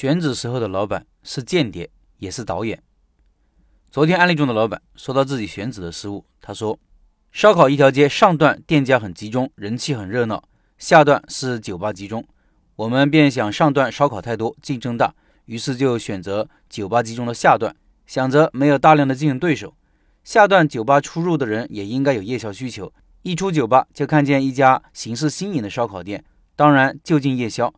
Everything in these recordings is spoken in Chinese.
选址时候的老板是间谍，也是导演。昨天案例中的老板说到自己选址的失误，他说：“烧烤一条街上段店家很集中，人气很热闹，下段是酒吧集中。我们便想上段烧烤太多，竞争大，于是就选择酒吧集中的下段，想着没有大量的竞争对手，下段酒吧出入的人也应该有夜宵需求。一出酒吧就看见一家形式新颖的烧烤店，当然就近夜宵。”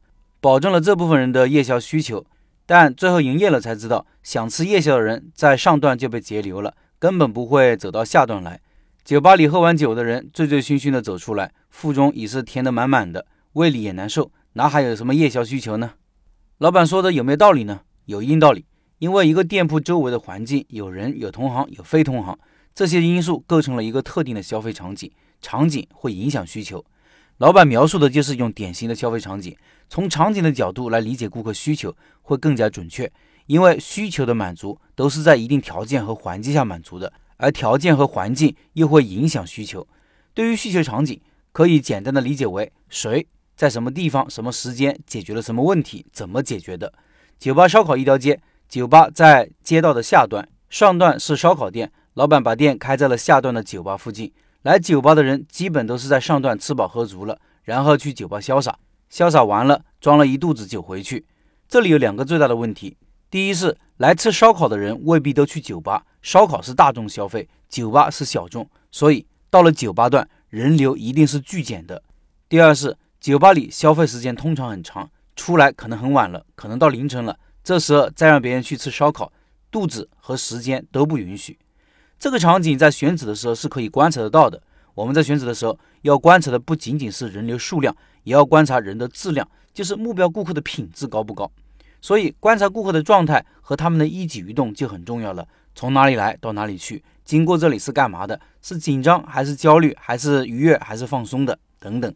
保证了这部分人的夜宵需求，但最后营业了才知道，想吃夜宵的人在上段就被截留了，根本不会走到下段来。酒吧里喝完酒的人醉醉醺醺的走出来，腹中已是填得满满的，胃里也难受，哪还有什么夜宵需求呢？老板说的有没有道理呢？有一定道理，因为一个店铺周围的环境，有人、有同行、有非同行，这些因素构成了一个特定的消费场景，场景会影响需求。老板描述的就是用典型的消费场景，从场景的角度来理解顾客需求会更加准确，因为需求的满足都是在一定条件和环境下满足的，而条件和环境又会影响需求。对于需求场景，可以简单的理解为谁在什么地方、什么时间解决了什么问题，怎么解决的。酒吧烧烤一条街，酒吧在街道的下端，上段是烧烤店，老板把店开在了下段的酒吧附近。来酒吧的人基本都是在上段吃饱喝足了，然后去酒吧潇洒，潇洒完了装了一肚子酒回去。这里有两个最大的问题：第一是来吃烧烤的人未必都去酒吧，烧烤是大众消费，酒吧是小众，所以到了酒吧段人流一定是巨减的；第二是酒吧里消费时间通常很长，出来可能很晚了，可能到凌晨了，这时候再让别人去吃烧烤，肚子和时间都不允许。这个场景在选址的时候是可以观察得到的。我们在选址的时候，要观察的不仅仅是人流数量，也要观察人的质量，就是目标顾客的品质高不高。所以，观察顾客的状态和他们的一举一动就很重要了。从哪里来到哪里去，经过这里是干嘛的？是紧张还是焦虑？还是愉悦还是放松的？等等。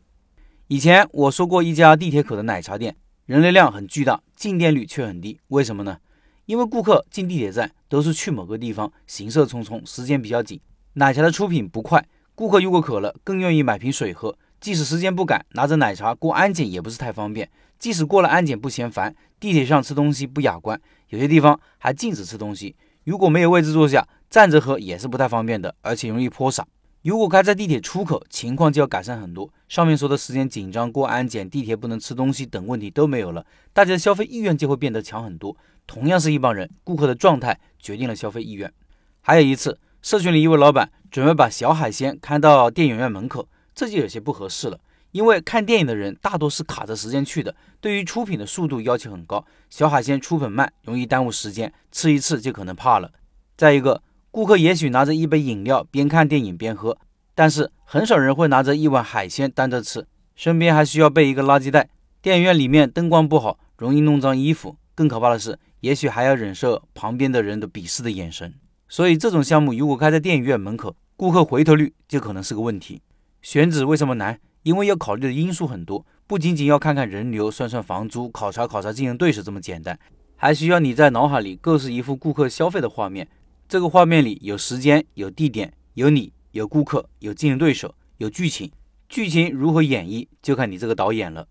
以前我说过一家地铁口的奶茶店，人流量很巨大，进店率却很低，为什么呢？因为顾客进地铁站都是去某个地方，行色匆匆，时间比较紧，奶茶的出品不快。顾客如果渴了，更愿意买瓶水喝。即使时间不赶，拿着奶茶过安检也不是太方便。即使过了安检不嫌烦，地铁上吃东西不雅观，有些地方还禁止吃东西。如果没有位置坐下，站着喝也是不太方便的，而且容易泼洒。如果开在地铁出口，情况就要改善很多。上面说的时间紧张、过安检、地铁不能吃东西等问题都没有了，大家的消费意愿就会变得强很多。同样是一帮人，顾客的状态决定了消费意愿。还有一次，社群里一位老板准备把小海鲜开到电影院门口，这就有些不合适了。因为看电影的人大多是卡着时间去的，对于出品的速度要求很高，小海鲜出品慢，容易耽误时间，吃一次就可能怕了。再一个。顾客也许拿着一杯饮料边看电影边喝，但是很少人会拿着一碗海鲜单着吃，身边还需要备一个垃圾袋。电影院里面灯光不好，容易弄脏衣服。更可怕的是，也许还要忍受旁边的人的鄙视的眼神。所以这种项目如果开在电影院门口，顾客回头率就可能是个问题。选址为什么难？因为要考虑的因素很多，不仅仅要看看人流、算算房租、考察考察竞争对手这么简单，还需要你在脑海里构思一幅顾客消费的画面。这个画面里有时间、有地点、有你、有顾客、有竞争对手、有剧情。剧情如何演绎，就看你这个导演了。